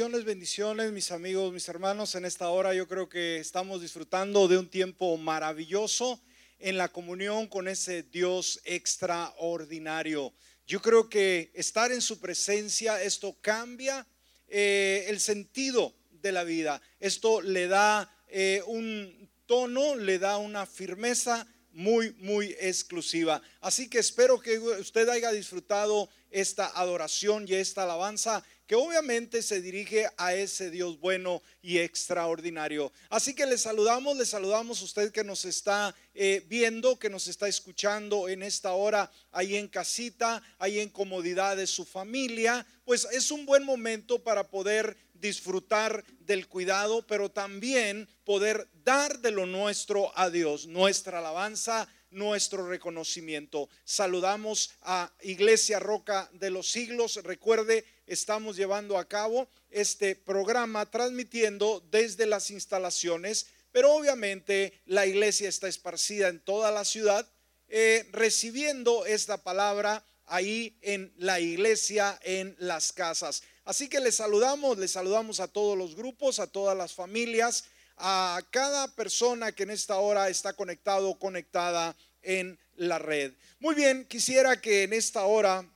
Bendiciones, bendiciones, mis amigos, mis hermanos. En esta hora yo creo que estamos disfrutando de un tiempo maravilloso en la comunión con ese Dios extraordinario. Yo creo que estar en su presencia, esto cambia eh, el sentido de la vida. Esto le da eh, un tono, le da una firmeza muy, muy exclusiva. Así que espero que usted haya disfrutado esta adoración y esta alabanza que obviamente se dirige a ese Dios bueno y extraordinario. Así que le saludamos, le saludamos a usted que nos está eh, viendo, que nos está escuchando en esta hora, ahí en casita, ahí en comodidad de su familia. Pues es un buen momento para poder disfrutar del cuidado, pero también poder dar de lo nuestro a Dios, nuestra alabanza nuestro reconocimiento. Saludamos a Iglesia Roca de los Siglos. Recuerde, estamos llevando a cabo este programa transmitiendo desde las instalaciones, pero obviamente la iglesia está esparcida en toda la ciudad, eh, recibiendo esta palabra ahí en la iglesia, en las casas. Así que les saludamos, les saludamos a todos los grupos, a todas las familias a cada persona que en esta hora está conectado o conectada en la red. Muy bien, quisiera que en esta hora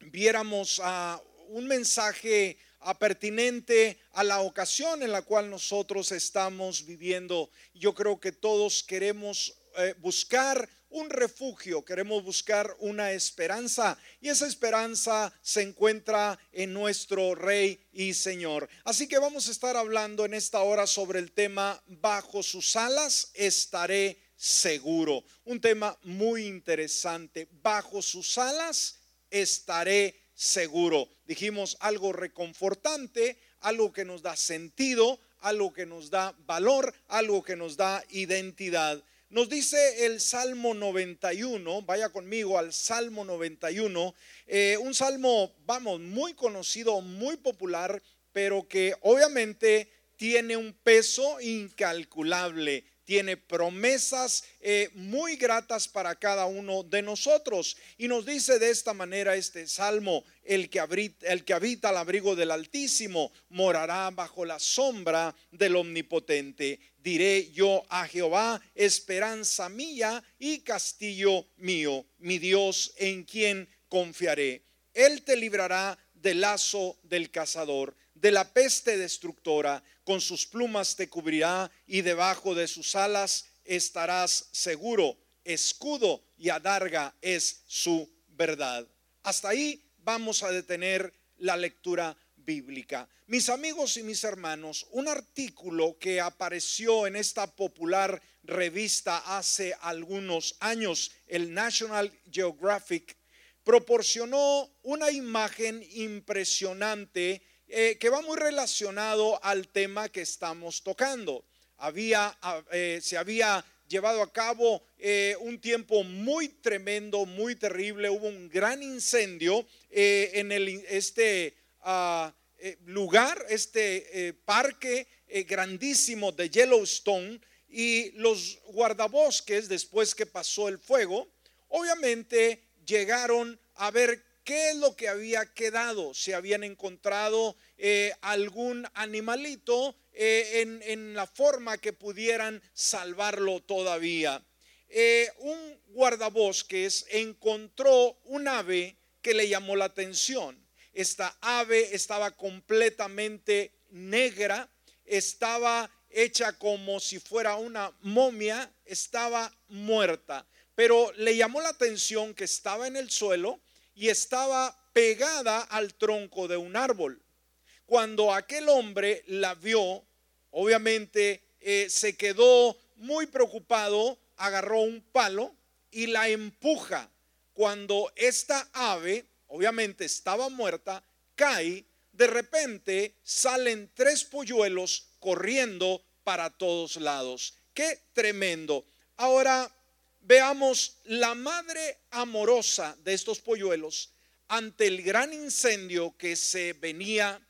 viéramos a un mensaje pertinente a la ocasión en la cual nosotros estamos viviendo. Yo creo que todos queremos eh, buscar un refugio, queremos buscar una esperanza y esa esperanza se encuentra en nuestro Rey y Señor. Así que vamos a estar hablando en esta hora sobre el tema bajo sus alas estaré seguro. Un tema muy interesante. Bajo sus alas estaré seguro. Dijimos algo reconfortante, algo que nos da sentido, algo que nos da valor, algo que nos da identidad. Nos dice el Salmo 91, vaya conmigo al Salmo 91, eh, un salmo, vamos, muy conocido, muy popular, pero que obviamente tiene un peso incalculable tiene promesas eh, muy gratas para cada uno de nosotros. Y nos dice de esta manera este salmo, el que, habita, el que habita al abrigo del Altísimo morará bajo la sombra del Omnipotente. Diré yo a Jehová, esperanza mía y castillo mío, mi Dios en quien confiaré. Él te librará del lazo del cazador de la peste destructora, con sus plumas te cubrirá y debajo de sus alas estarás seguro. Escudo y adarga es su verdad. Hasta ahí vamos a detener la lectura bíblica. Mis amigos y mis hermanos, un artículo que apareció en esta popular revista hace algunos años, el National Geographic, proporcionó una imagen impresionante eh, que va muy relacionado al tema que estamos tocando. Había, eh, se había llevado a cabo eh, un tiempo muy tremendo, muy terrible. Hubo un gran incendio en este ah, lugar, este parque grandísimo de Yellowstone y los guardabosques, después que pasó el fuego, obviamente llegaron a ver qué es lo que había quedado, si habían encontrado eh, algún animalito eh, en, la forma que pudieran salvarlo todavía. Eh, un guardabosques encontró un ave que le llamó la atención. Esta ave estaba completamente negra, estaba hecha como si fuera una momia, estaba muerta, pero le llamó la atención que estaba en el suelo y estaba pegada al tronco de un árbol. Cuando aquel hombre la vio, obviamente eh, se quedó muy preocupado, agarró un palo y la empuja. Cuando esta ave, obviamente estaba muerta, cae, de repente salen tres polluelos corriendo para todos lados. Qué tremendo. Ahora veamos la madre amorosa de estos polluelos ante el gran incendio que se venía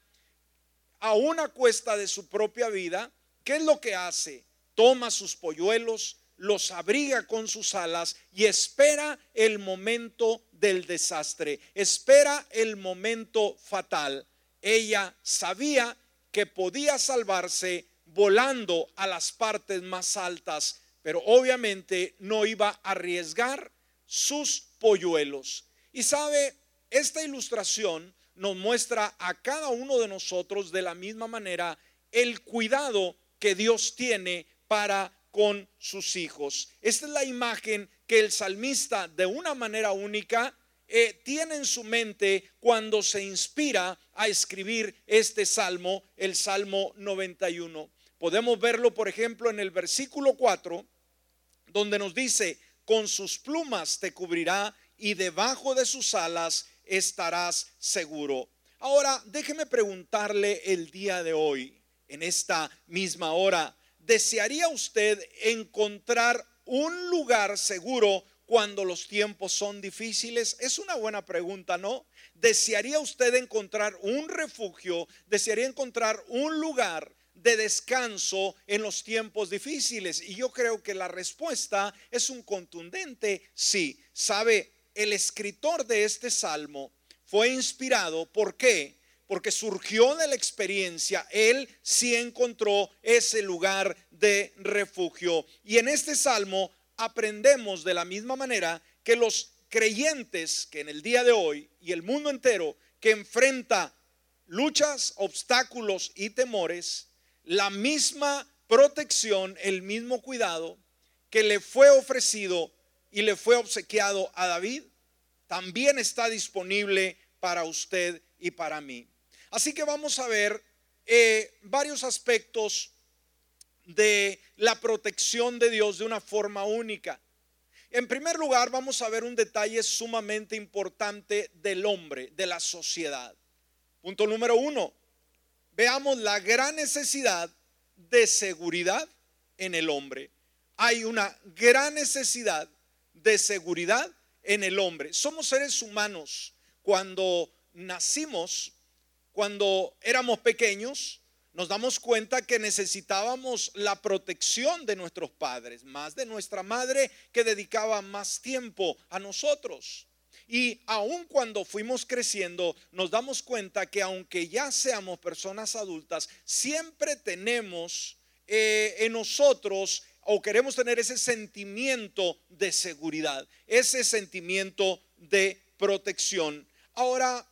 a una cuesta de su propia vida, ¿qué es lo que hace? Toma sus polluelos, los abriga con sus alas y espera el momento del desastre, espera el momento fatal. ella sabía que podía salvarse volando a las partes más altas, pero obviamente no iba a arriesgar sus polluelos. Y sabe, esta ilustración nos muestra a cada uno de nosotros de la misma manera el cuidado que Dios tiene para con sus hijos. Esta es la imagen que el salmista de una manera única eh, tiene en su mente cuando se inspira a escribir este salmo, el Salmo 91. Podemos verlo, por ejemplo, en el versículo 4, donde nos dice, con sus plumas te cubrirá y debajo de sus alas estarás seguro. Ahora, déjeme preguntarle el día de hoy, en esta misma hora, ¿desearía usted encontrar un lugar seguro cuando los tiempos son difíciles? Es una buena pregunta, ¿no? ¿Desearía usted encontrar un refugio? ¿Desearía encontrar un lugar de descanso en los tiempos difíciles? Y yo creo que la respuesta es un contundente sí. ¿Sabe? El escritor de este salmo fue inspirado, ¿por qué? Porque surgió de la experiencia, él sí encontró ese lugar de refugio. Y en este salmo aprendemos de la misma manera que los creyentes que en el día de hoy y el mundo entero que enfrenta luchas, obstáculos y temores, la misma protección, el mismo cuidado que le fue ofrecido y le fue obsequiado a David, también está disponible para usted y para mí. Así que vamos a ver eh, varios aspectos de la protección de Dios de una forma única. En primer lugar, vamos a ver un detalle sumamente importante del hombre, de la sociedad. Punto número uno, veamos la gran necesidad de seguridad en el hombre. Hay una gran necesidad de seguridad en el hombre. Somos seres humanos. Cuando nacimos, cuando éramos pequeños, nos damos cuenta que necesitábamos la protección de nuestros padres, más de nuestra madre que dedicaba más tiempo a nosotros. Y aun cuando fuimos creciendo, nos damos cuenta que aunque ya seamos personas adultas, siempre tenemos eh, en nosotros o queremos tener ese sentimiento de seguridad, ese sentimiento de protección. Ahora,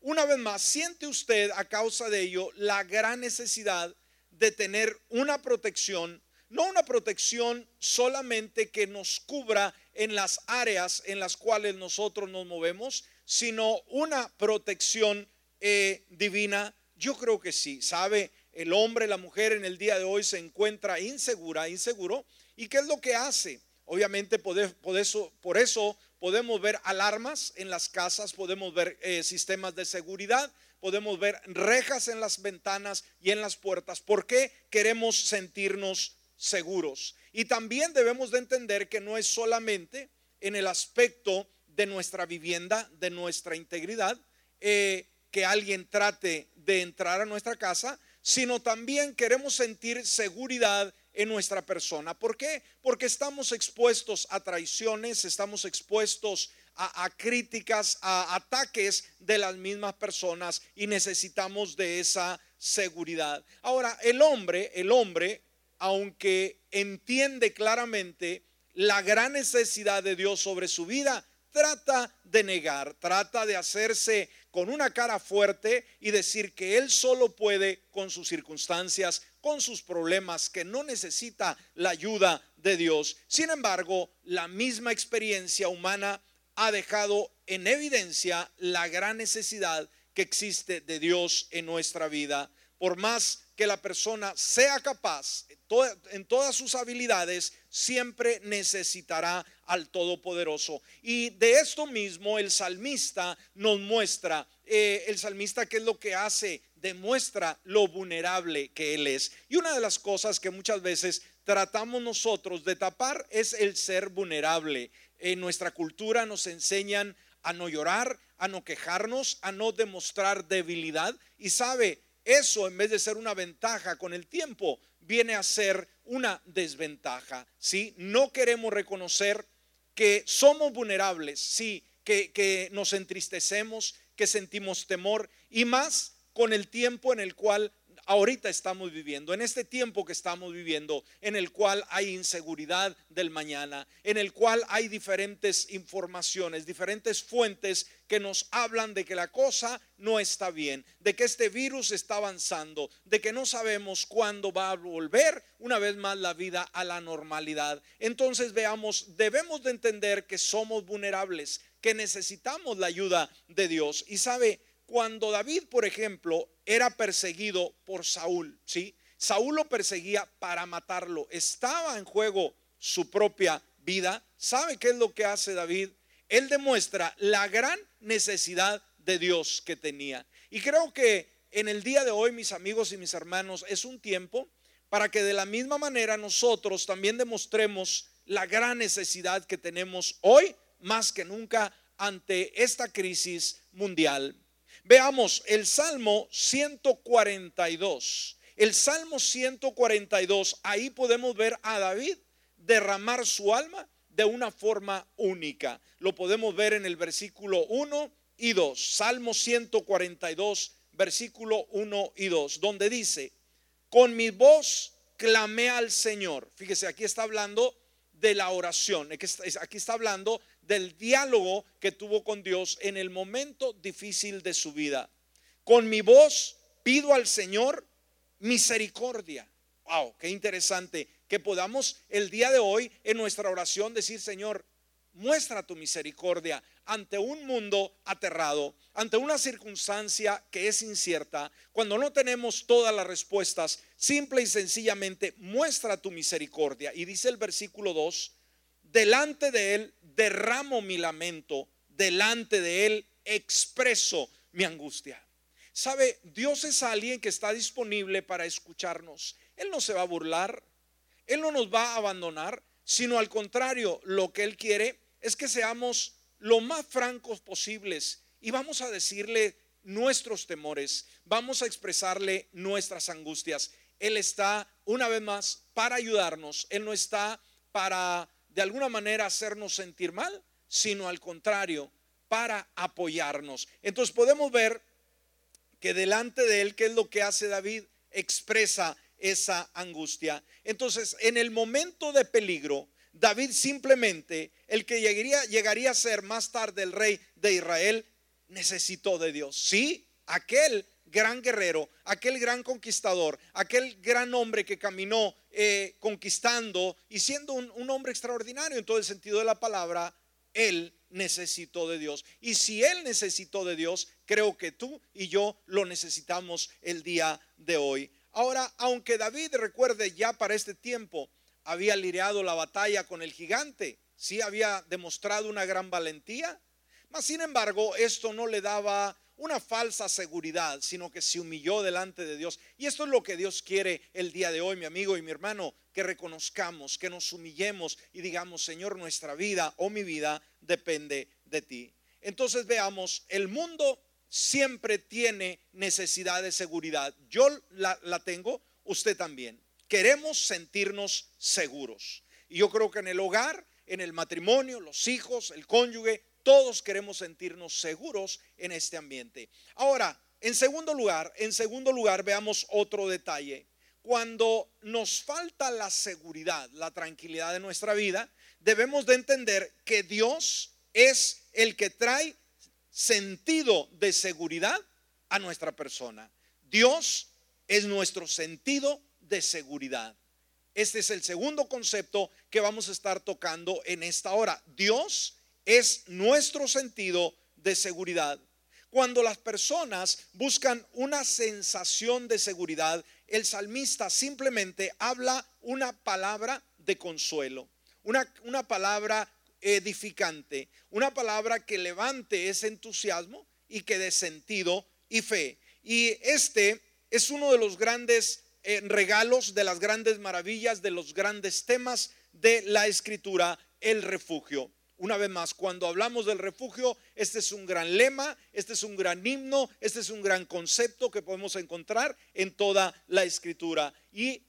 una vez más, siente usted a causa de ello la gran necesidad de tener una protección, no una protección solamente que nos cubra en las áreas en las cuales nosotros nos movemos, sino una protección eh, divina. Yo creo que sí, sabe, el hombre, la mujer en el día de hoy se encuentra insegura, inseguro. ¿Y qué es lo que hace? Obviamente por eso, por eso podemos ver alarmas en las casas, podemos ver eh, sistemas de seguridad, podemos ver rejas en las ventanas y en las puertas. ¿Por qué queremos sentirnos seguros? Y también debemos de entender que no es solamente en el aspecto de nuestra vivienda, de nuestra integridad, eh, que alguien trate de entrar a nuestra casa, sino también queremos sentir seguridad en nuestra persona. ¿Por qué? Porque estamos expuestos a traiciones, estamos expuestos a, críticas, a ataques de las mismas personas y necesitamos de esa seguridad. Ahora, el hombre, el hombre, aunque entiende claramente la gran necesidad de Dios sobre su vida, trata de negar, trata de hacerse con una cara fuerte y decir que él solo puede con sus circunstancias, con sus problemas, que no necesita la ayuda de Dios. Sin embargo, la misma experiencia humana ha dejado en evidencia la gran necesidad que existe de Dios en nuestra vida. Por más que la persona sea capaz en todas sus habilidades, siempre necesitará al Todopoderoso. Y de esto mismo el salmista nos muestra, eh, el salmista qué es lo que hace, demuestra lo vulnerable que él es. Y una de las cosas que muchas veces tratamos nosotros de tapar es el ser vulnerable. En nuestra cultura nos enseñan a no llorar, a no quejarnos, a no demostrar debilidad. Y sabe, eso en vez de ser una ventaja con el tiempo, viene a ser una desventaja. ¿sí? No queremos reconocer que somos vulnerables, sí, que, que nos entristecemos, que sentimos temor y más con el tiempo en el cual ahorita estamos viviendo, en este tiempo que estamos viviendo, en el cual hay inseguridad del mañana, en el cual hay diferentes informaciones, diferentes fuentes que nos hablan de que la cosa no está bien, de que este virus está avanzando, de que no sabemos cuándo va a volver una vez más la vida a la normalidad. Entonces veamos, debemos de entender que somos vulnerables, que necesitamos la ayuda de Dios. Y sabe, cuando David, por ejemplo, era perseguido por Saúl, ¿sí? Saúl lo perseguía para matarlo. Estaba en juego su propia vida. ¿Sabe qué es lo que hace David? Él demuestra la gran necesidad de Dios que tenía. Y creo que en el día de hoy, mis amigos y mis hermanos, es un tiempo para que de la misma manera nosotros también demostremos la gran necesidad que tenemos hoy, más que nunca, ante esta crisis mundial. Veamos el Salmo 142. El Salmo 142, ahí podemos ver a David derramar su alma de una forma única. Lo podemos ver en el versículo 1 y 2. Salmo 142, versículo 1 y 2, donde dice, con mi voz clamé al Señor. Fíjese, aquí está hablando de la oración. Aquí está hablando del diálogo que tuvo con Dios en el momento difícil de su vida. Con mi voz pido al Señor misericordia. Wow, qué interesante que podamos el día de hoy en nuestra oración decir, Señor, muestra tu misericordia ante un mundo aterrado, ante una circunstancia que es incierta, cuando no tenemos todas las respuestas, simple y sencillamente muestra tu misericordia. Y dice el versículo 2, delante de él derramo mi lamento, delante de Él expreso mi angustia. Sabe, Dios es alguien que está disponible para escucharnos. Él no se va a burlar, Él no nos va a abandonar, sino al contrario, lo que Él quiere es que seamos lo más francos posibles y vamos a decirle nuestros temores, vamos a expresarle nuestras angustias. Él está, una vez más, para ayudarnos, Él no está para de alguna manera hacernos sentir mal, sino al contrario, para apoyarnos. Entonces podemos ver que delante de él, ¿qué es lo que hace David? Expresa esa angustia. Entonces, en el momento de peligro, David simplemente, el que llegaría, llegaría a ser más tarde el rey de Israel, necesitó de Dios. Sí, aquel gran guerrero, aquel gran conquistador, aquel gran hombre que caminó eh, conquistando y siendo un, hombre extraordinario en todo el sentido de la palabra, él necesitó de Dios. Y si Él necesitó de Dios, creo que tú y yo lo necesitamos el día de hoy. Ahora, aunque David recuerde ya para este tiempo, había lidiado la batalla con el gigante, sí había demostrado una gran valentía, mas sin embargo esto no le daba una falsa seguridad, sino que se humilló delante de Dios. Y esto es lo que Dios quiere el día de hoy, mi amigo y mi hermano, que reconozcamos, que nos humillemos y digamos, Señor, nuestra vida o mi vida depende de ti. Entonces veamos, el mundo siempre tiene necesidad de seguridad. Yo la, la tengo, usted también. Queremos sentirnos seguros. Y yo creo que en el hogar, en el matrimonio, los hijos, el cónyuge, todos queremos sentirnos seguros en este ambiente. Ahora, en segundo lugar, en segundo lugar, veamos otro detalle. Cuando nos falta la seguridad, la tranquilidad de nuestra vida, debemos de entender que Dios es el que trae sentido de seguridad a nuestra persona. Dios es nuestro sentido de seguridad. Este es el segundo concepto que vamos a estar tocando en esta hora. Dios es nuestro sentido de seguridad. Cuando las personas buscan una sensación de seguridad, el salmista simplemente habla una palabra de consuelo, una, una palabra edificante, una palabra que levante ese entusiasmo y que dé sentido y fe. Y este es uno de los grandes eh, regalos, de las grandes maravillas, de los grandes temas de la escritura, el refugio. Una vez más, cuando hablamos del refugio, este es un gran lema, este es un gran himno, este es un gran concepto que podemos encontrar en toda la escritura. Y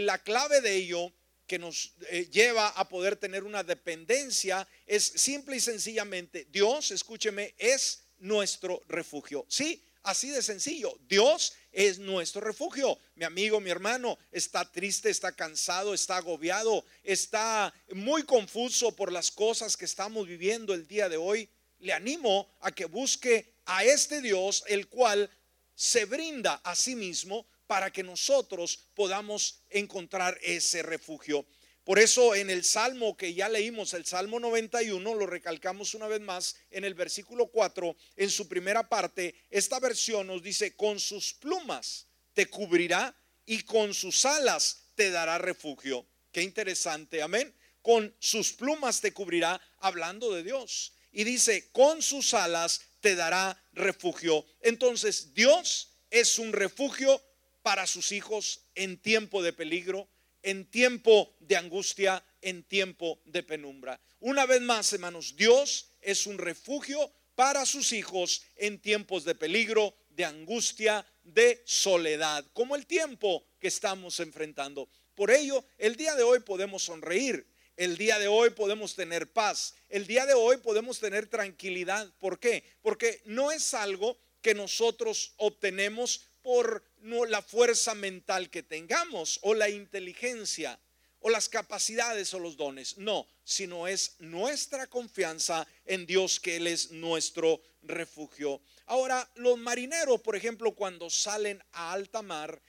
la clave de ello que nos eh, lleva a poder tener una dependencia es simple y sencillamente, Dios, escúcheme, es nuestro refugio. Sí, Así de sencillo. Dios es nuestro refugio. Mi amigo, mi hermano, está triste, está cansado, está agobiado, está muy confuso por las cosas que estamos viviendo el día de hoy. Le animo a que busque a este Dios, el cual se brinda a sí mismo para que nosotros podamos encontrar ese refugio. Por eso en el Salmo que ya leímos, el Salmo 91, lo recalcamos una vez más en el versículo 4, en su primera parte, esta versión nos dice, con sus plumas te cubrirá y con sus alas te dará refugio. Qué interesante, amén. Con sus plumas te cubrirá, hablando de Dios. Y dice, con sus alas te dará refugio. Entonces, Dios es un refugio para sus hijos en tiempo de peligro en tiempo de angustia, en tiempo de penumbra. Una vez más, hermanos, Dios es un refugio para sus hijos en tiempos de peligro, de angustia, de soledad, como el tiempo que estamos enfrentando. Por ello, el día de hoy podemos sonreír, el día de hoy podemos tener paz, el día de hoy podemos tener tranquilidad. ¿Por qué? Porque no es algo que nosotros obtenemos por no la fuerza mental que tengamos o la inteligencia o las capacidades o los dones, no, sino es nuestra confianza en Dios que Él es nuestro refugio. Ahora, los marineros, por ejemplo, cuando salen a alta mar,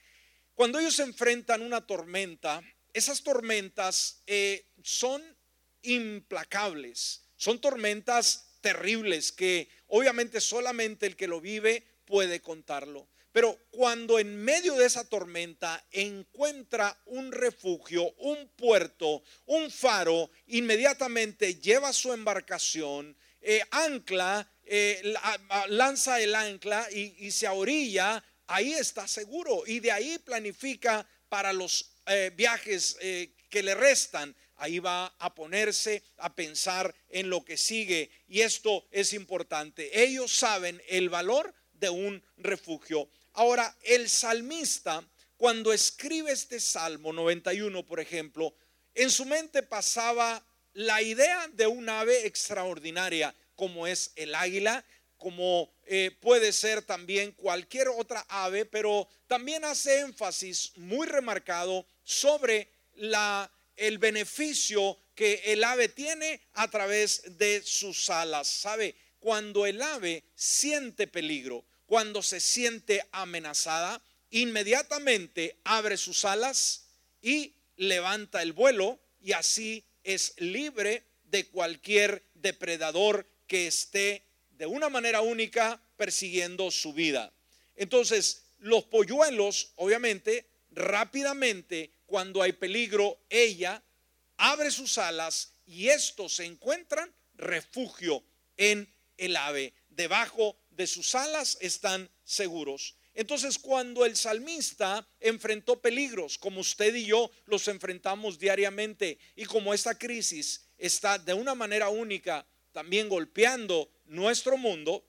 cuando ellos enfrentan una tormenta, esas tormentas eh, son implacables, son tormentas terribles que obviamente solamente el que lo vive puede contarlo. Pero cuando en medio de esa tormenta encuentra un refugio, un puerto, un faro, inmediatamente lleva su embarcación, eh, ancla, eh, lanza el ancla y, se orilla, ahí está seguro. Y de ahí planifica para los eh, viajes que le restan. Ahí va a ponerse a pensar en lo que sigue. Y esto es importante. Ellos saben el valor de un refugio. Ahora, el salmista, cuando escribe este Salmo 91, por ejemplo, en su mente pasaba la idea de un ave extraordinaria, como es el águila, como eh, puede ser también cualquier otra ave, pero también hace énfasis muy remarcado sobre la, el beneficio que el ave tiene a través de sus alas. ¿Sabe? Cuando el ave siente peligro, cuando se siente amenazada, inmediatamente abre sus alas y levanta el vuelo y así es libre de cualquier depredador que esté de una manera única persiguiendo su vida. Entonces, los polluelos, obviamente, rápidamente, cuando hay peligro, ella abre sus alas y estos se encuentran refugio en el ave, debajo de sus alas están seguros. Entonces cuando el salmista enfrentó peligros, como usted y yo los enfrentamos diariamente, y como esta crisis está de una manera única también golpeando nuestro mundo,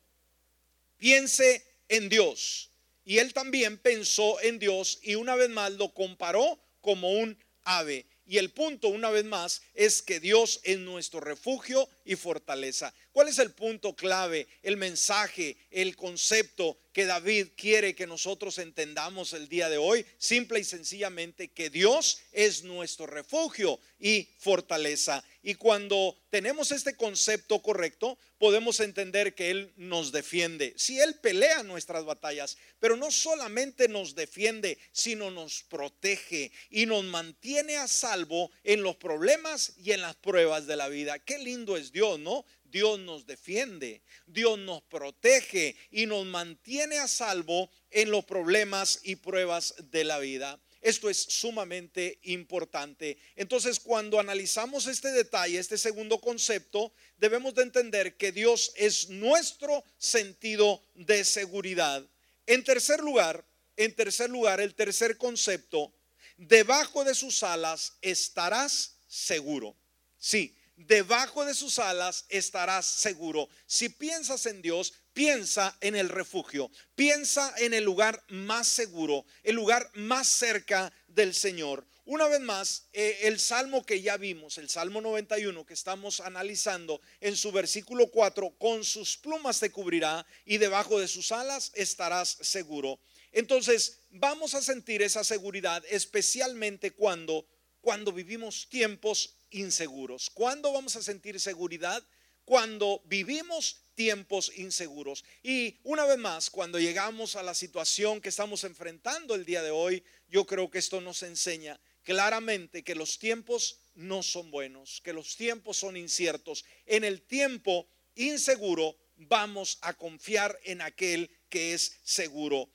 piense en Dios. Y él también pensó en Dios y una vez más lo comparó como un ave. Y el punto, una vez más, es que Dios es nuestro refugio y fortaleza. ¿Cuál es el punto clave, el mensaje, el concepto que David quiere que nosotros entendamos el día de hoy? Simple y sencillamente que Dios es nuestro refugio y fortaleza. Y cuando tenemos este concepto correcto, podemos entender que Él nos defiende. Si Él pelea nuestras batallas, pero no solamente nos defiende, sino nos protege y nos mantiene a salvo en los problemas y en las pruebas de la vida. Qué lindo Dios, ¿no? Dios nos defiende, Dios nos protege y nos mantiene a salvo en los problemas y pruebas de la vida. Esto es sumamente importante. Entonces, cuando analizamos este detalle, este segundo concepto, debemos de entender que Dios es nuestro sentido de seguridad. En tercer lugar, en tercer lugar, el tercer concepto, debajo de sus alas estarás seguro. Sí, debajo de sus alas estarás seguro. Si piensas en Dios, piensa en el refugio, piensa en el lugar más seguro, el lugar más cerca del Señor. una vez más, eh, el salmo que ya vimos, el salmo 91 que estamos analizando en su versículo 4, con sus plumas te cubrirá y debajo de sus alas estarás seguro. Entonces, vamos a sentir esa seguridad especialmente cuando cuando vivimos tiempos inseguros. ¿Cuándo vamos a sentir seguridad? Cuando vivimos tiempos inseguros. Y una vez más, cuando llegamos a la situación que estamos enfrentando el día de hoy, yo creo que esto nos enseña claramente que los tiempos no son buenos, que los tiempos son inciertos. En el tiempo inseguro vamos a confiar en aquel que es seguro.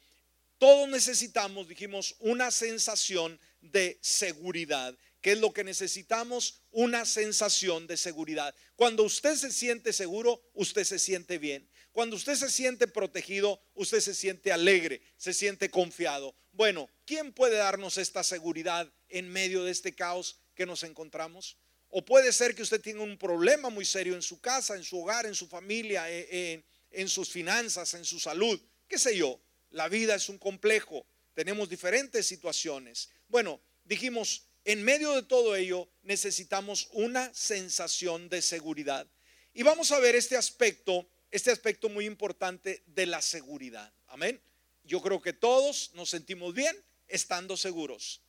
Todos necesitamos, dijimos, una sensación de seguridad. ¿Qué es lo que necesitamos? Una sensación de seguridad. Cuando usted se siente seguro, usted se siente bien. Cuando usted se siente protegido, usted se siente alegre, se siente confiado. Bueno, ¿quién puede darnos esta seguridad en medio de este caos que nos encontramos? O puede ser que usted tenga un problema muy serio en su casa, en su hogar, en su familia, eh, en, en sus finanzas, en su salud, qué sé yo. La vida es un complejo, tenemos diferentes situaciones. Bueno, dijimos, en medio de todo ello necesitamos una sensación de seguridad. Y vamos a ver este aspecto, este aspecto muy importante de la seguridad. Amén. Yo creo que todos nos sentimos bien estando seguros.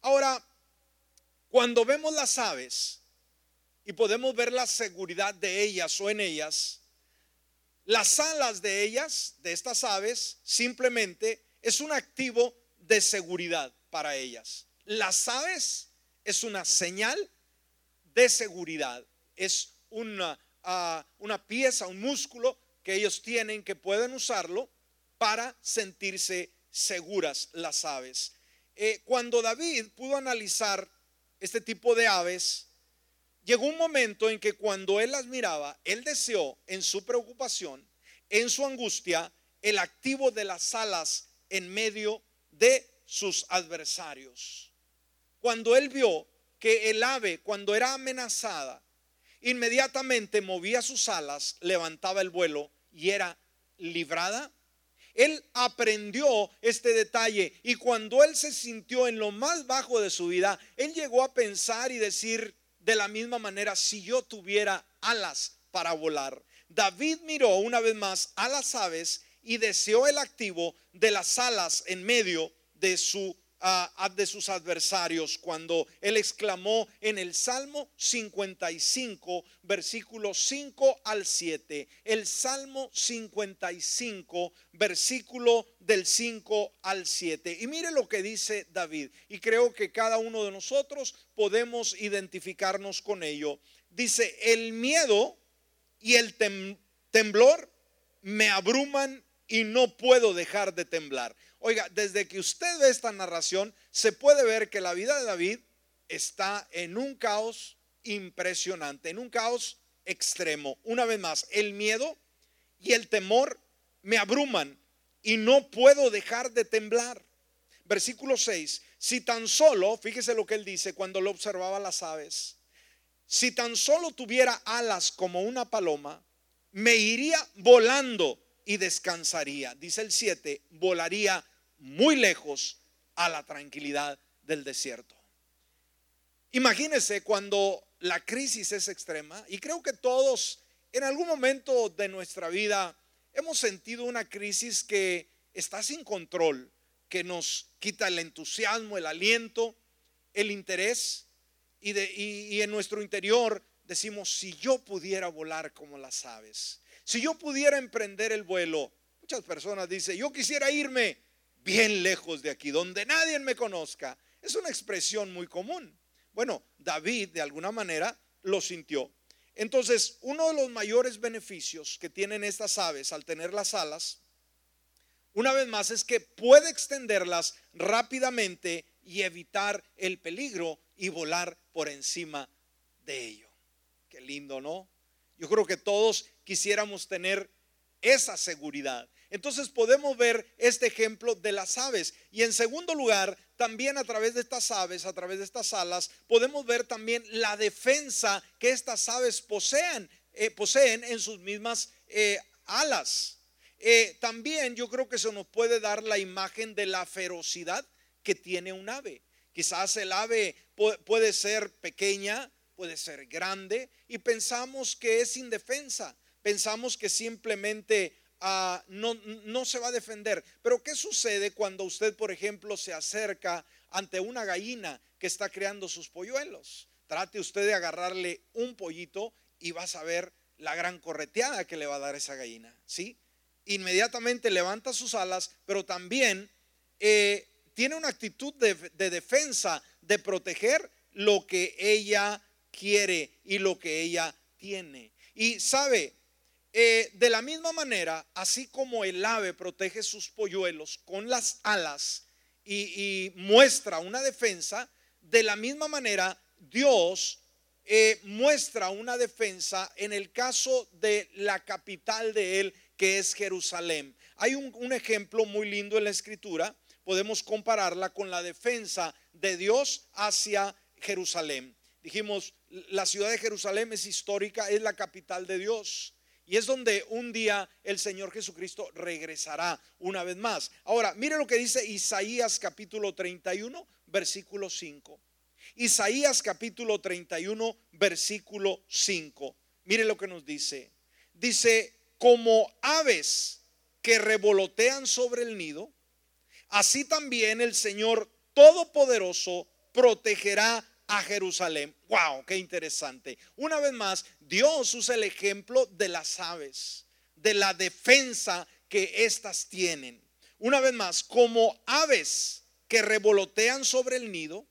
Ahora, cuando vemos las aves y podemos ver la seguridad de ellas o en ellas, las alas de ellas, de estas aves, simplemente es un activo de seguridad para ellas. Las aves es una señal de seguridad, es una, ah, una pieza, un músculo que ellos tienen que pueden usarlo para sentirse seguras las aves. Eh, cuando David pudo analizar este tipo de aves, llegó un momento en que cuando él las miraba, él deseó en su preocupación, en su angustia, el activo de las alas en medio de sus adversarios cuando él vio que el ave, cuando era amenazada, inmediatamente movía sus alas, levantaba el vuelo y era librada. Él aprendió este detalle y cuando él se sintió en lo más bajo de su vida, él llegó a pensar y decir de la misma manera, si yo tuviera alas para volar. David miró una vez más a las aves y deseó el activo de las alas en medio de su de sus adversarios cuando él exclamó en el Salmo 55, versículo 5 al 7. El Salmo 55, versículo del 5 al 7. Y mire lo que dice David. Y creo que cada uno de nosotros podemos identificarnos con ello. Dice, el miedo y el temblor me abruman y no puedo dejar de temblar. Oiga, desde que usted ve esta narración, se puede ver que la vida de David está en un caos impresionante, en un caos extremo. Una vez más, el miedo y el temor me abruman y no puedo dejar de temblar. Versículo 6, si tan solo, fíjese lo que él dice cuando lo observaba las aves, si tan solo tuviera alas como una paloma, me iría volando y descansaría. Dice el 7, volaría muy lejos a la tranquilidad del desierto. Imagínese cuando la crisis es extrema y creo que todos en algún momento de nuestra vida hemos sentido una crisis que está sin control, que nos quita el entusiasmo, el aliento, el interés y, de, y en nuestro interior decimos, si yo pudiera volar como las aves, si yo pudiera emprender el vuelo, muchas personas dicen, yo quisiera irme bien lejos de aquí, donde nadie me conozca. Es una expresión muy común. Bueno, David de alguna manera lo sintió. Entonces, uno de los mayores beneficios que tienen estas aves al tener las alas, una vez más, es que puede extenderlas rápidamente y evitar el peligro y volar por encima de ello. Qué lindo, ¿no? Yo creo que todos quisiéramos tener esa seguridad. Entonces podemos ver este ejemplo de las aves. Y en segundo lugar, también a través de estas aves, a través de estas alas, podemos ver también la defensa que estas aves poseen, eh, poseen en sus mismas eh, alas. Eh, también yo creo que se nos puede dar la imagen de la ferocidad que tiene un ave. Quizás el ave puede ser pequeña, puede ser grande y pensamos que es indefensa, pensamos que simplemente ah, no, no se va a defender. Pero ¿qué sucede cuando usted, por ejemplo, se acerca ante una gallina que está creando sus polluelos? Trate usted de agarrarle un pollito y vas a ver la gran correteada que le va a dar esa gallina, ¿sí? Inmediatamente levanta sus alas, pero también eh, tiene una actitud de, de defensa, de proteger lo que ella quiere y lo que ella tiene. Y sabe, eh, de la misma manera, así como el ave protege sus polluelos con las alas y, muestra una defensa, de la misma manera Dios eh, muestra una defensa en el caso de la capital de él, que es Jerusalén. Hay un, un ejemplo muy lindo en la escritura, podemos compararla con la defensa de Dios hacia Jerusalén. Dijimos, la ciudad de Jerusalén es histórica, es la capital de Dios. Y es donde un día el Señor Jesucristo regresará una vez más. Ahora, mire lo que dice Isaías capítulo 31, versículo 5. Isaías capítulo 31, versículo 5. Mire lo que nos dice. Dice, como aves que revolotean sobre el nido, así también el Señor Todopoderoso protegerá a Jerusalén. ¡Wow! ¡Qué interesante! Una vez más, Dios usa el ejemplo de las aves, de la defensa que éstas tienen. Una vez más, como aves que revolotean sobre el nido,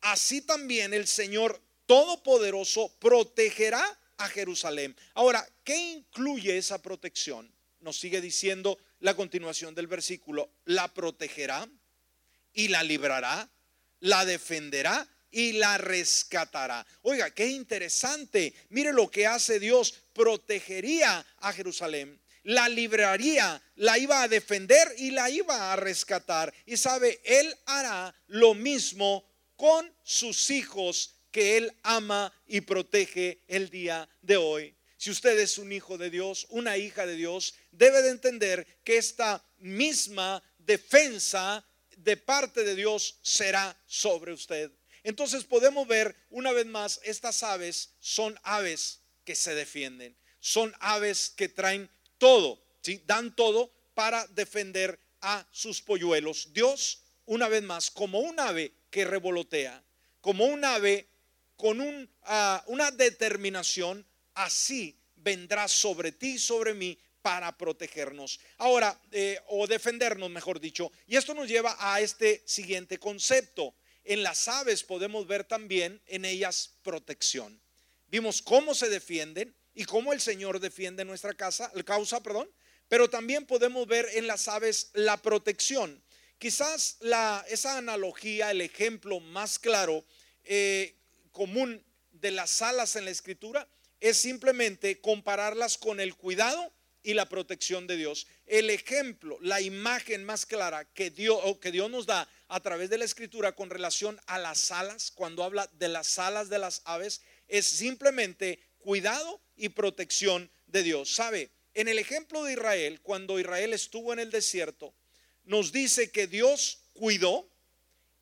así también el Señor Todopoderoso protegerá a Jerusalén. Ahora, ¿qué incluye esa protección? Nos sigue diciendo la continuación del versículo. La protegerá y la librará, la defenderá y la rescatará. Oiga, qué interesante. Mire lo que hace Dios. Protegería a Jerusalén. La libraría, la iba a defender y la iba a rescatar. Y sabe, Él hará lo mismo con sus hijos que Él ama y protege el día de hoy. Si usted es un hijo de Dios, una hija de Dios, debe de entender que esta misma defensa de parte de Dios será sobre usted. Entonces podemos ver una vez más, estas aves son aves que se defienden, son aves que traen todo, dan todo para defender a sus polluelos. Dios, una vez más, como un ave que revolotea, como un ave con ah, una determinación, así vendrá sobre ti, sobre mí, para protegernos. Ahora, eh, o defendernos, mejor dicho. Y esto nos lleva a este siguiente concepto en las aves podemos ver también en ellas protección. Vimos cómo se defienden y cómo el Señor defiende nuestra casa, causa, perdón, pero también podemos ver en las aves la protección. Quizás la, esa analogía, el ejemplo más claro, eh, común de las alas en la escritura, es simplemente compararlas con el cuidado y la protección de Dios. El ejemplo, la imagen más clara que Dios, que Dios nos da a través de la escritura con relación a las alas, cuando habla de las alas de las aves, es simplemente cuidado y protección de Dios. ¿Sabe? En el ejemplo de Israel, cuando Israel estuvo en el desierto, nos dice que Dios cuidó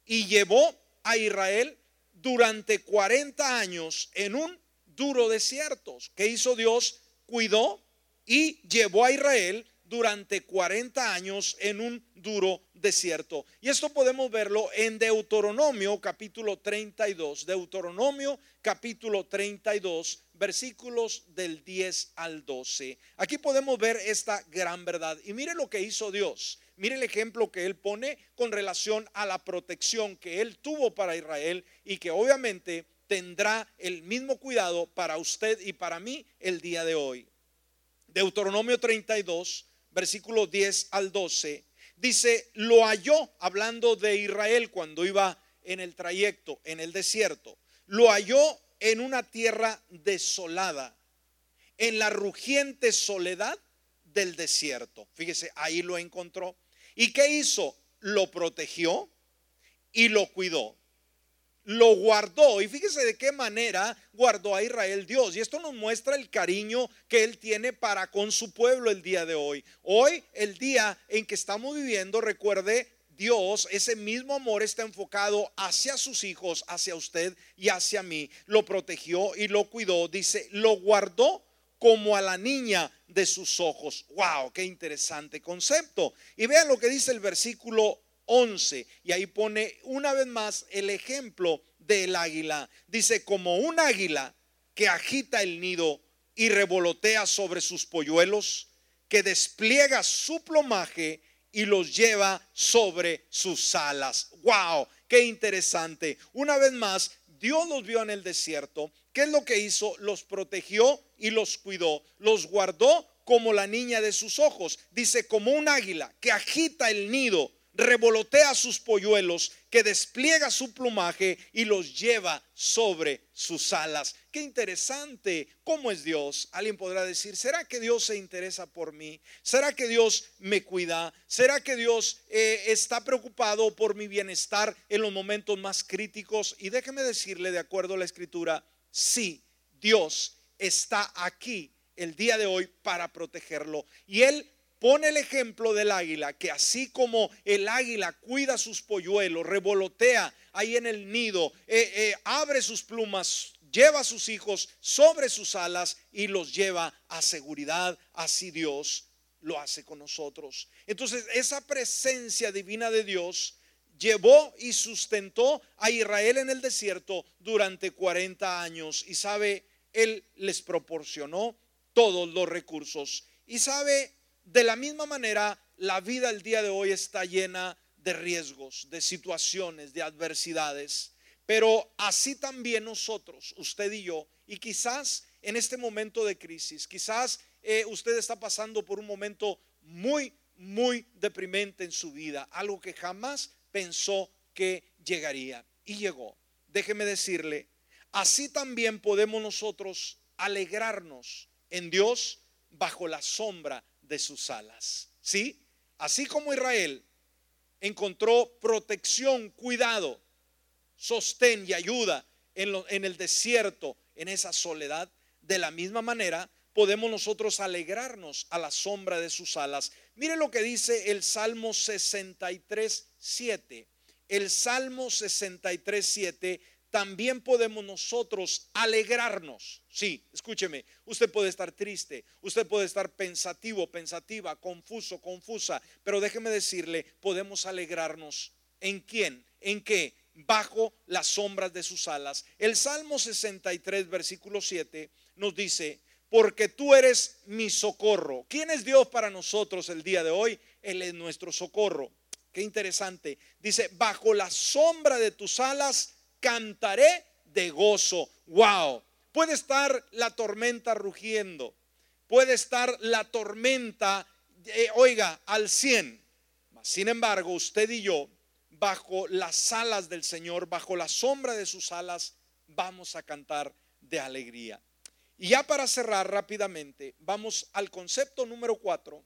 y llevó a Israel durante 40 años en un duro desierto. ¿Qué hizo Dios? Cuidó y llevó a Israel durante 40 años en un duro desierto. Y esto podemos verlo en Deuteronomio capítulo 32. Deuteronomio capítulo 32, versículos del 10 al 12. Aquí podemos ver esta gran verdad. Y mire lo que hizo Dios. Mire el ejemplo que él pone con relación a la protección que él tuvo para Israel y que obviamente tendrá el mismo cuidado para usted y para mí el día de hoy. Deuteronomio 32, versículo 10 al 12, dice, lo halló, hablando de Israel cuando iba en el trayecto, en el desierto, lo halló en una tierra desolada, en la rugiente soledad del desierto. Fíjese, ahí lo encontró. ¿Y qué hizo? Lo protegió y lo cuidó lo guardó. Y fíjese de qué manera guardó a Israel Dios. Y esto nos muestra el cariño que Él tiene para con su pueblo el día de hoy. Hoy, el día en que estamos viviendo, recuerde, Dios, ese mismo amor está enfocado hacia sus hijos, hacia usted y hacia mí. Lo protegió y lo cuidó. Dice, lo guardó como a la niña de sus ojos. ¡Wow! ¡Qué interesante concepto! Y vean lo que dice el versículo 11. Y ahí pone una vez más el ejemplo del águila. Dice, como un águila que agita el nido y revolotea sobre sus polluelos, que despliega su plumaje y los lleva sobre sus alas. ¡Wow! ¡Qué interesante! Una vez más, Dios los vio en el desierto. ¿Qué es lo que hizo? Los protegió y los cuidó. Los guardó como la niña de sus ojos. Dice, como un águila que agita el nido revolotea sus polluelos, que despliega su plumaje y los lleva sobre sus alas. Qué interesante, ¿cómo es Dios? Alguien podrá decir, ¿será que Dios se interesa por mí? ¿Será que Dios me cuida? ¿Será que Dios eh, está preocupado por mi bienestar en los momentos más críticos? Y déjeme decirle, de acuerdo a la escritura, sí, Dios está aquí el día de hoy para protegerlo. Y Él pone el ejemplo del águila, que así como el águila cuida sus polluelos, revolotea ahí en el nido, eh, eh, abre sus plumas, lleva a sus hijos sobre sus alas y los lleva a seguridad, así Dios lo hace con nosotros. Entonces, esa presencia divina de Dios llevó y sustentó a Israel en el desierto durante 40 años y sabe, Él les proporcionó todos los recursos. Y sabe, de la misma manera, la vida el día de hoy está llena de riesgos, de situaciones, de adversidades. Pero así también nosotros, usted y yo, y quizás en este momento de crisis, quizás eh, usted está pasando por un momento muy, muy deprimente en su vida, algo que jamás pensó que llegaría. Y llegó. Déjeme decirle, así también podemos nosotros alegrarnos en Dios bajo la sombra de sus alas. ¿Sí? Así como Israel encontró protección, cuidado, sostén y ayuda en, en el desierto, en esa soledad, de la misma manera podemos nosotros alegrarnos a la sombra de sus alas. Mire lo que dice el Salmo 63, 7. El Salmo 63, 7 también podemos nosotros alegrarnos. Sí, escúcheme, usted puede estar triste, usted puede estar pensativo, pensativa, confuso, confusa, pero déjeme decirle, podemos alegrarnos. ¿En quién? ¿En qué? Bajo las sombras de sus alas. El Salmo 63, versículo 7 nos dice, porque tú eres mi socorro. ¿Quién es Dios para nosotros el día de hoy? Él es nuestro socorro. Qué interesante. Dice, bajo la sombra de tus alas cantaré de gozo. Wow. Puede estar la tormenta rugiendo. Puede estar la tormenta, eh, oiga, al 100. Sin embargo, usted y yo, bajo las alas del Señor, bajo la sombra de sus alas, vamos a cantar de alegría. Y ya para cerrar rápidamente, vamos al concepto número 4.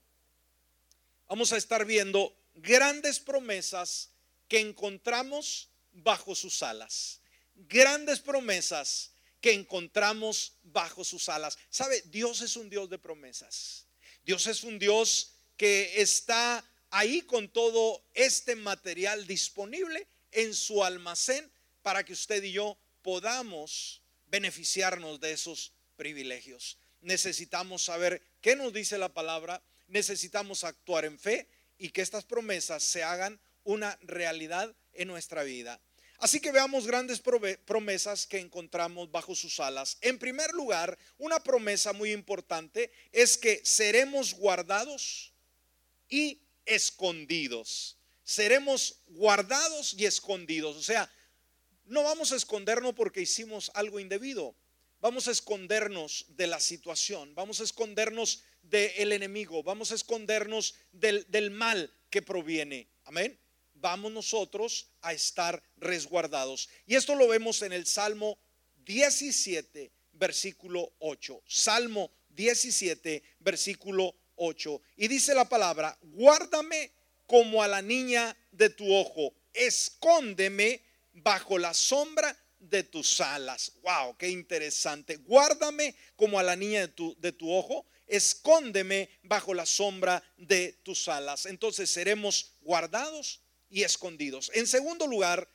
Vamos a estar viendo grandes promesas que encontramos bajo sus alas. Grandes promesas que encontramos bajo sus alas. ¿Sabe? Dios es un Dios de promesas. Dios es un Dios que está ahí con todo este material disponible en su almacén para que usted y yo podamos beneficiarnos de esos privilegios. Necesitamos saber qué nos dice la palabra, necesitamos actuar en fe y que estas promesas se hagan una realidad en nuestra vida. Así que veamos grandes promesas que encontramos bajo sus alas. En primer lugar, una promesa muy importante es que seremos guardados y escondidos. Seremos guardados y escondidos. O sea, no vamos a escondernos porque hicimos algo indebido. Vamos a escondernos de la situación. Vamos a escondernos del enemigo. Vamos a escondernos del, mal que proviene. Amén vamos nosotros a estar resguardados. Y esto lo vemos en el Salmo 17, versículo 8. Salmo 17, versículo 8. Y dice la palabra, guárdame como a la niña de tu ojo, escóndeme bajo la sombra de tus alas. Wow, qué interesante. Guárdame como a la niña de tu, de tu ojo, escóndeme bajo la sombra de tus alas. Entonces seremos guardados y escondidos. En segundo lugar,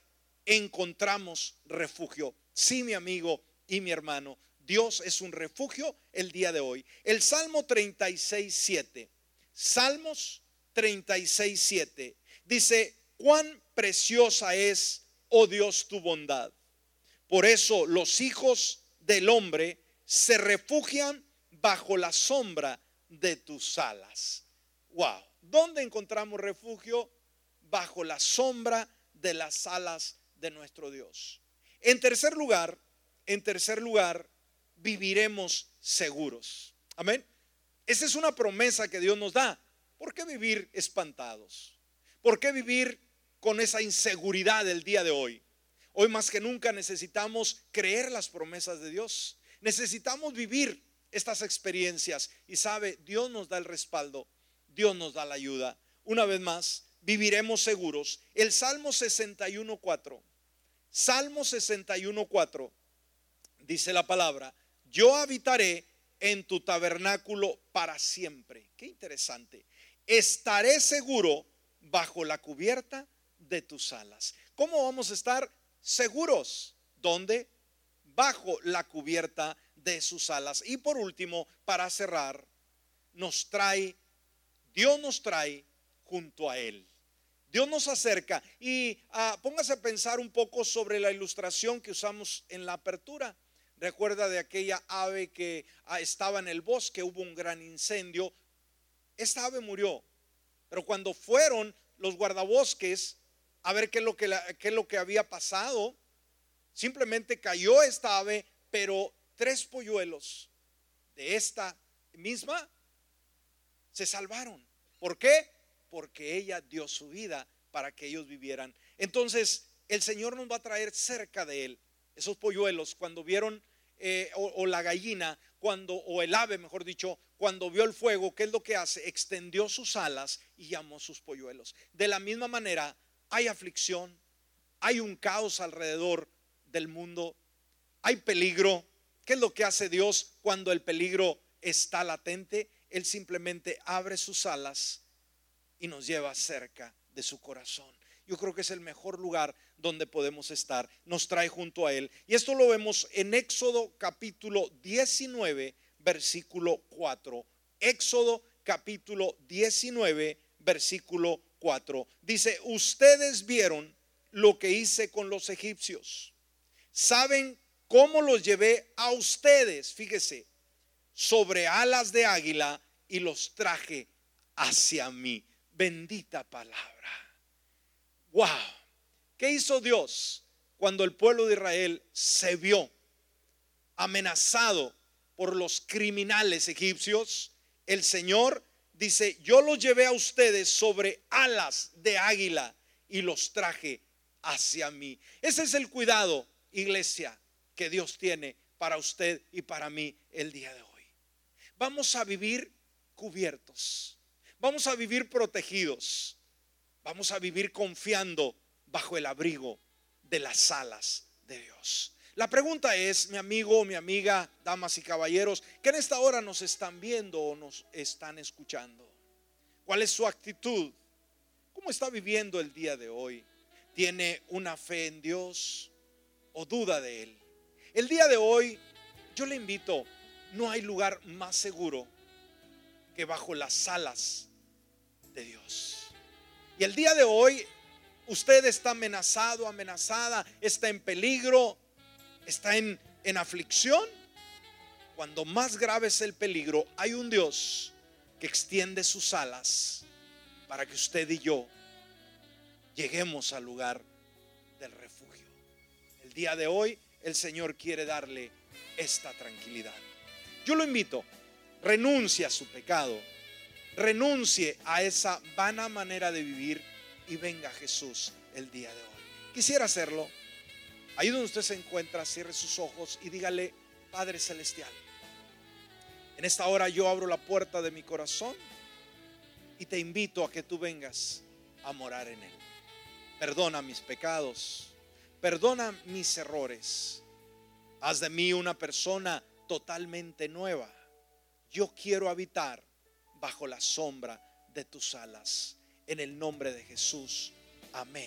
encontramos refugio. Sí, mi amigo y mi hermano, Dios es un refugio el día de hoy. El Salmo 36, 7. Salmos 36, 7. Dice, cuán preciosa es, oh Dios, tu bondad. Por eso los hijos del hombre se refugian bajo la sombra de tus alas. Wow. ¿Dónde encontramos refugio? Bajo la sombra de las alas de nuestro Dios. En tercer lugar, en tercer lugar, viviremos seguros. Amén. Esa es una promesa que Dios nos da. ¿Por qué vivir espantados? ¿Por qué vivir con esa inseguridad del día de hoy? Hoy más que nunca necesitamos creer las promesas de Dios. Necesitamos vivir estas experiencias y sabe, Dios nos da el respaldo, Dios nos da la ayuda. Una vez más, viviremos seguros. El Salmo 61.4, Salmo 61.4, dice la palabra, yo habitaré en tu tabernáculo para siempre. Qué interesante. Estaré seguro bajo la cubierta de tus alas. ¿Cómo vamos a estar seguros? ¿Dónde? Bajo la cubierta de sus alas. Y por último, para cerrar, nos trae, Dios nos trae junto a Él. Dios nos acerca y ah, póngase a pensar un poco sobre la ilustración que usamos en la apertura. Recuerda de aquella ave que ah, estaba en el bosque, hubo un gran incendio. Esta ave murió, pero cuando fueron los guardabosques a ver qué es lo que, qué es lo que había pasado, simplemente cayó esta ave, pero tres polluelos de esta misma se salvaron. ¿Por qué? Porque ella dio su vida para que ellos vivieran. Entonces, el Señor nos va a traer cerca de Él. Esos polluelos, cuando vieron, eh, o, la gallina, cuando, o el ave, mejor dicho, cuando vio el fuego, ¿qué es lo que hace? Extendió sus alas y llamó sus polluelos. De la misma manera, hay aflicción, hay un caos alrededor del mundo, hay peligro, ¿Qué es lo que hace Dios cuando el peligro está latente? Él simplemente abre sus alas y nos lleva cerca de su corazón. Yo creo que es el mejor lugar donde podemos estar. Nos trae junto a Él. Y esto lo vemos en Éxodo capítulo 19, versículo 4. Éxodo capítulo 19, versículo 4. Dice, ustedes vieron lo que hice con los egipcios. Saben cómo los llevé a ustedes, fíjese, sobre alas de águila y los traje hacia mí. Bendita palabra. Wow. ¿Qué hizo Dios cuando el pueblo de Israel se vio amenazado por los criminales egipcios? El Señor dice, yo los llevé a ustedes sobre alas de águila y los traje hacia mí. Ese es el cuidado, iglesia, que Dios tiene para usted y para mí el día de hoy. Vamos a vivir cubiertos, vamos a vivir protegidos, vamos a vivir confiando bajo el abrigo de las alas de Dios. La pregunta es, mi amigo, mi amiga, damas y caballeros, que en esta hora nos están viendo o nos están escuchando. ¿Cuál es su actitud? ¿Cómo está viviendo el día de hoy? ¿Tiene una fe en Dios o duda de Él? El día de hoy yo le invito, no hay lugar más seguro que bajo las alas de Dios. Y el día de hoy usted está amenazado, amenazada, está en peligro, está en, en aflicción. Cuando más grave es el peligro, hay un Dios que extiende sus alas para que usted y yo lleguemos al lugar del refugio. El día de hoy el Señor quiere darle esta tranquilidad. Yo lo invito, renuncie a su pecado, renuncie a esa vana manera de vivir y venga Jesús el día de hoy. Quisiera hacerlo. Ahí donde usted se encuentra, cierre sus ojos y dígale, Padre Celestial, en esta hora yo abro la puerta de mi corazón y te invito a que tú vengas a morar en él. Perdona mis pecados Perdona mis errores. Haz de mí una persona totalmente nueva. Yo quiero habitar bajo la sombra de tus alas. En el nombre de Jesús. Amén.